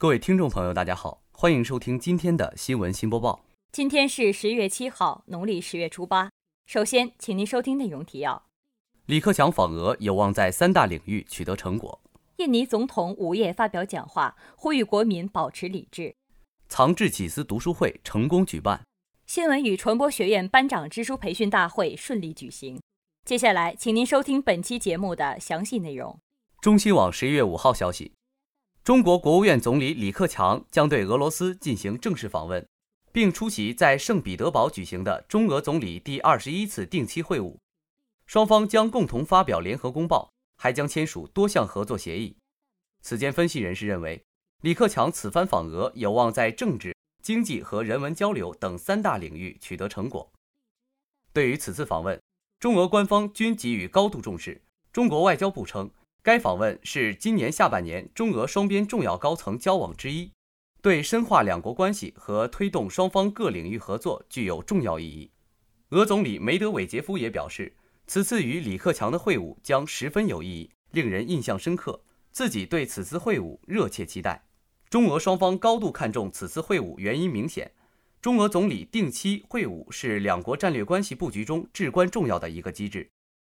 各位听众朋友，大家好，欢迎收听今天的新闻新播报。今天是十月七号，农历十月初八。首先，请您收听内容提要：李克强访俄有望在三大领域取得成果。印尼总统午夜发表讲话，呼吁国民保持理智。藏智启思读书会成功举办。新闻与传播学院班长支书培训大会顺利举行。接下来，请您收听本期节目的详细内容。中新网十一月五号消息。中国国务院总理李克强将对俄罗斯进行正式访问，并出席在圣彼得堡举行的中俄总理第二十一次定期会晤。双方将共同发表联合公报，还将签署多项合作协议。此间分析人士认为，李克强此番访俄有望在政治、经济和人文交流等三大领域取得成果。对于此次访问，中俄官方均给予高度重视。中国外交部称。该访问是今年下半年中俄双边重要高层交往之一，对深化两国关系和推动双方各领域合作具有重要意义。俄总理梅德韦杰夫也表示，此次与李克强的会晤将十分有意义，令人印象深刻，自己对此次会晤热切期待。中俄双方高度看重此次会晤，原因明显，中俄总理定期会晤是两国战略关系布局中至关重要的一个机制，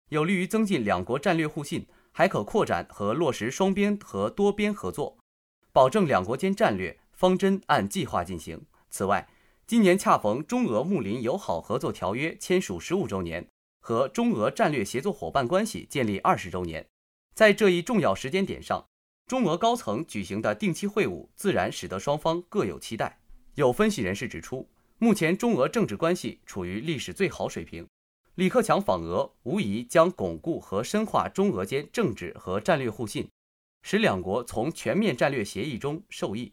有利于增进两国战略互信。还可扩展和落实双边和多边合作，保证两国间战略方针按计划进行。此外，今年恰逢中俄睦邻友好合作条约签署十五周年和中俄战略协作伙伴关系建立二十周年，在这一重要时间点上，中俄高层举行的定期会晤自然使得双方各有期待。有分析人士指出，目前中俄政治关系处于历史最好水平。李克强访俄无疑将巩固和深化中俄间政治和战略互信，使两国从全面战略协议中受益。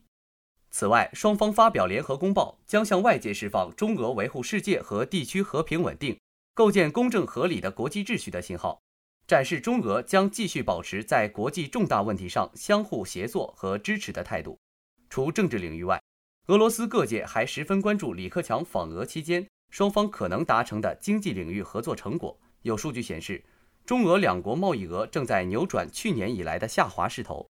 此外，双方发表联合公报，将向外界释放中俄维护世界和地区和平稳定、构建公正合理的国际秩序的信号，展示中俄将继续保持在国际重大问题上相互协作和支持的态度。除政治领域外，俄罗斯各界还十分关注李克强访俄期间。双方可能达成的经济领域合作成果，有数据显示，中俄两国贸易额正在扭转去年以来的下滑势头，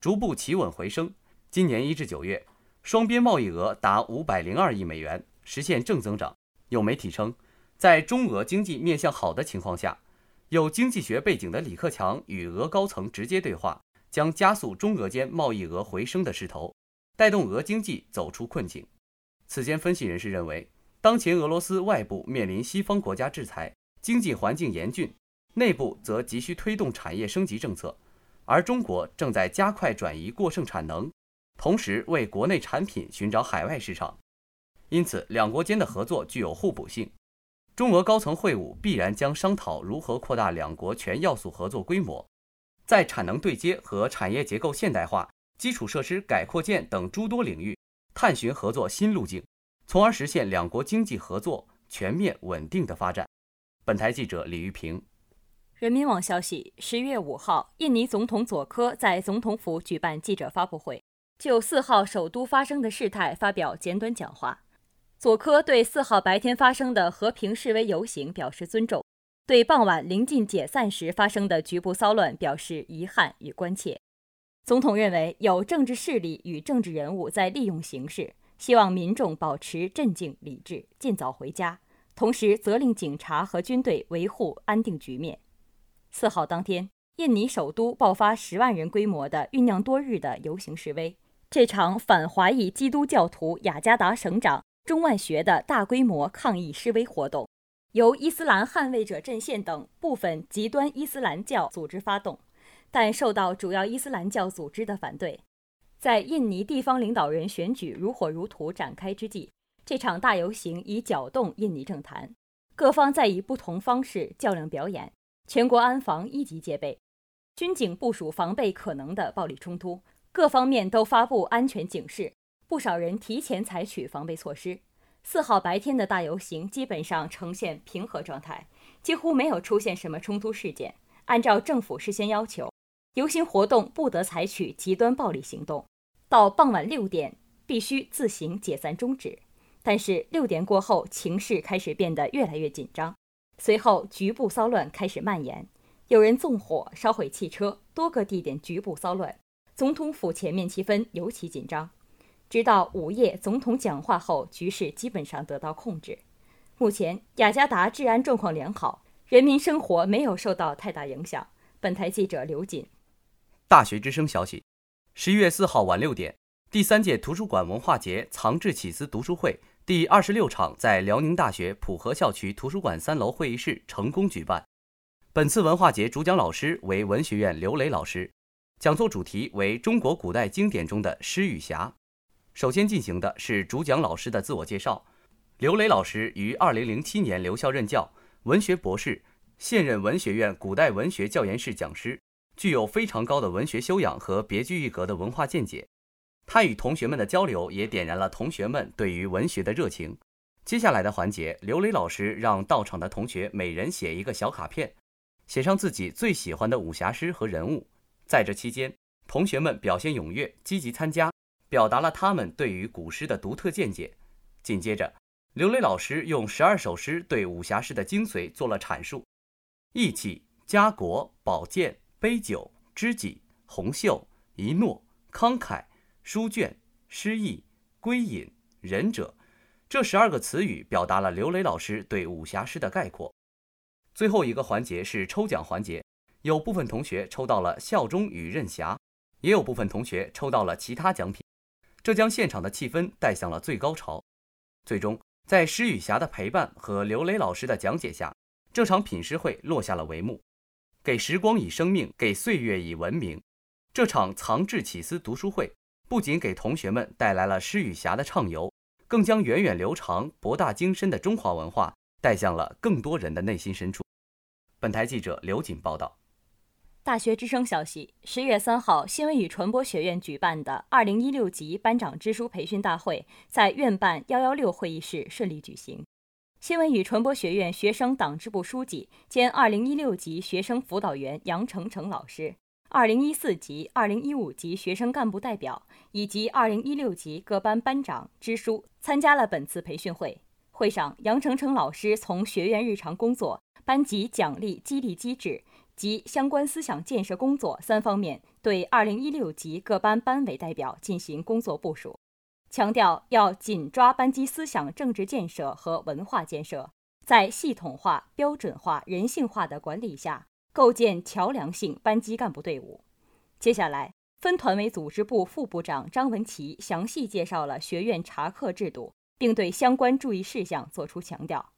逐步企稳回升。今年一至九月，双边贸易额达五百零二亿美元，实现正增长。有媒体称，在中俄经济面向好的情况下，有经济学背景的李克强与俄高层直接对话，将加速中俄间贸易额回升的势头，带动俄经济走出困境。此间分析人士认为。当前俄罗斯外部面临西方国家制裁，经济环境严峻，内部则急需推动产业升级政策，而中国正在加快转移过剩产能，同时为国内产品寻找海外市场。因此，两国间的合作具有互补性。中俄高层会晤必然将商讨如何扩大两国全要素合作规模，在产能对接和产业结构现代化、基础设施改扩建等诸多领域探寻合作新路径。从而实现两国经济合作全面稳定的发展。本台记者李玉平。人民网消息：十月五号，印尼总统佐科在总统府举办记者发布会，就四号首都发生的事态发表简短讲话。佐科对四号白天发生的和平示威游行表示尊重，对傍晚临近解散时发生的局部骚乱表示遗憾与关切。总统认为，有政治势力与政治人物在利用形势。希望民众保持镇静理智，尽早回家。同时，责令警察和军队维护安定局面。四号当天，印尼首都爆发十万人规模的酝酿多日的游行示威。这场反华裔基督教徒雅加达省长中万学的大规模抗议示威活动，由伊斯兰捍卫者阵线等部分极端伊斯兰教组织发动，但受到主要伊斯兰教组织的反对。在印尼地方领导人选举如火如荼展开之际，这场大游行已搅动印尼政坛，各方在以不同方式较量表演。全国安防一级戒备，军警部署防备可能的暴力冲突，各方面都发布安全警示，不少人提前采取防备措施。四号白天的大游行基本上呈现平和状态，几乎没有出现什么冲突事件。按照政府事先要求，游行活动不得采取极端暴力行动。到傍晚六点必须自行解散终止，但是六点过后情势开始变得越来越紧张，随后局部骚乱开始蔓延，有人纵火烧毁汽车，多个地点局部骚乱，总统府前面气氛尤其紧张。直到午夜，总统讲话后，局势基本上得到控制。目前，雅加达治安状况良好，人民生活没有受到太大影响。本台记者刘锦。大学之声消息：十一月四号晚六点，第三届图书馆文化节藏智启思读书会第二十六场在辽宁大学普河校区图书馆三楼会议室成功举办。本次文化节主讲老师为文学院刘磊老师，讲座主题为中国古代经典中的诗与侠。首先进行的是主讲老师的自我介绍。刘磊老师于二零零七年留校任教，文学博士，现任文学院古代文学教研室讲师，具有非常高的文学修养和别具一格的文化见解。他与同学们的交流也点燃了同学们对于文学的热情。接下来的环节，刘磊老师让到场的同学每人写一个小卡片，写上自己最喜欢的武侠诗和人物。在这期间，同学们表现踊跃，积极参加。表达了他们对于古诗的独特见解。紧接着，刘磊老师用十二首诗对武侠诗的精髓做了阐述：义气、家国、宝剑、杯酒、知己、红袖、一诺、慷慨、书卷、诗意、归隐、仁者，这十二个词语表达了刘磊老师对武侠诗的概括。最后一个环节是抽奖环节，有部分同学抽到了效忠与任侠，也有部分同学抽到了其他奖品。这将现场的气氛带向了最高潮。最终，在施雨霞的陪伴和刘磊老师的讲解下，这场品诗会落下了帷幕。给时光以生命，给岁月以文明。这场藏智启思读书会不仅给同学们带来了诗与侠的畅游，更将源远流长、博大精深的中华文化带向了更多人的内心深处。本台记者刘锦报道。大学之声消息：十月三号，新闻与传播学院举办的二零一六级班长支书培训大会在院办幺幺六会议室顺利举行。新闻与传播学院学生党支部书记兼二零一六级学生辅导员杨成成老师、二零一四级、二零一五级学生干部代表以及二零一六级各班班长、支书参加了本次培训会。会上，杨成成老师从学院日常工作、班级奖励激励机制。及相关思想建设工作三方面，对二零一六级各班班委代表进行工作部署，强调要紧抓班级思想政治建设和文化建设，在系统化、标准化、人性化的管理下，构建桥梁性班级干部队伍。接下来，分团委组织部副部长张文琪详细介绍了学院查课制度，并对相关注意事项作出强调。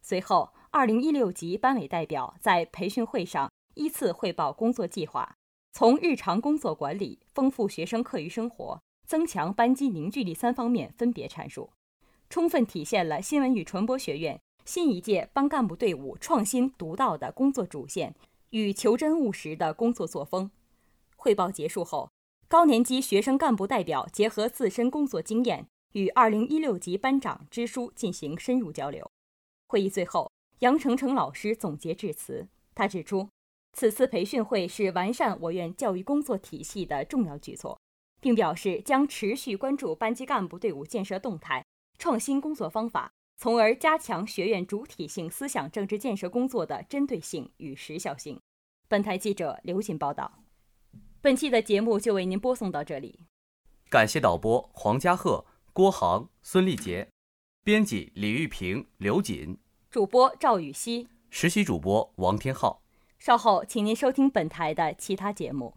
随后，二零一六级班委代表在培训会上依次汇报工作计划，从日常工作管理、丰富学生课余生活、增强班级凝聚力三方面分别阐述，充分体现了新闻与传播学院新一届班干部队伍创新独到的工作主线与求真务实的工作作风。汇报结束后，高年级学生干部代表结合自身工作经验，与二零一六级班长、支书进行深入交流。会议最后，杨成成老师总结致辞。他指出，此次培训会是完善我院教育工作体系的重要举措，并表示将持续关注班级干部队伍建设动态，创新工作方法，从而加强学院主体性思想政治建设工作的针对性与时效性。本台记者刘锦报道。本期的节目就为您播送到这里，感谢导播黄家鹤、郭航、孙立杰。编辑李玉平、刘锦，主播赵雨熙，实习主播王天浩。稍后，请您收听本台的其他节目。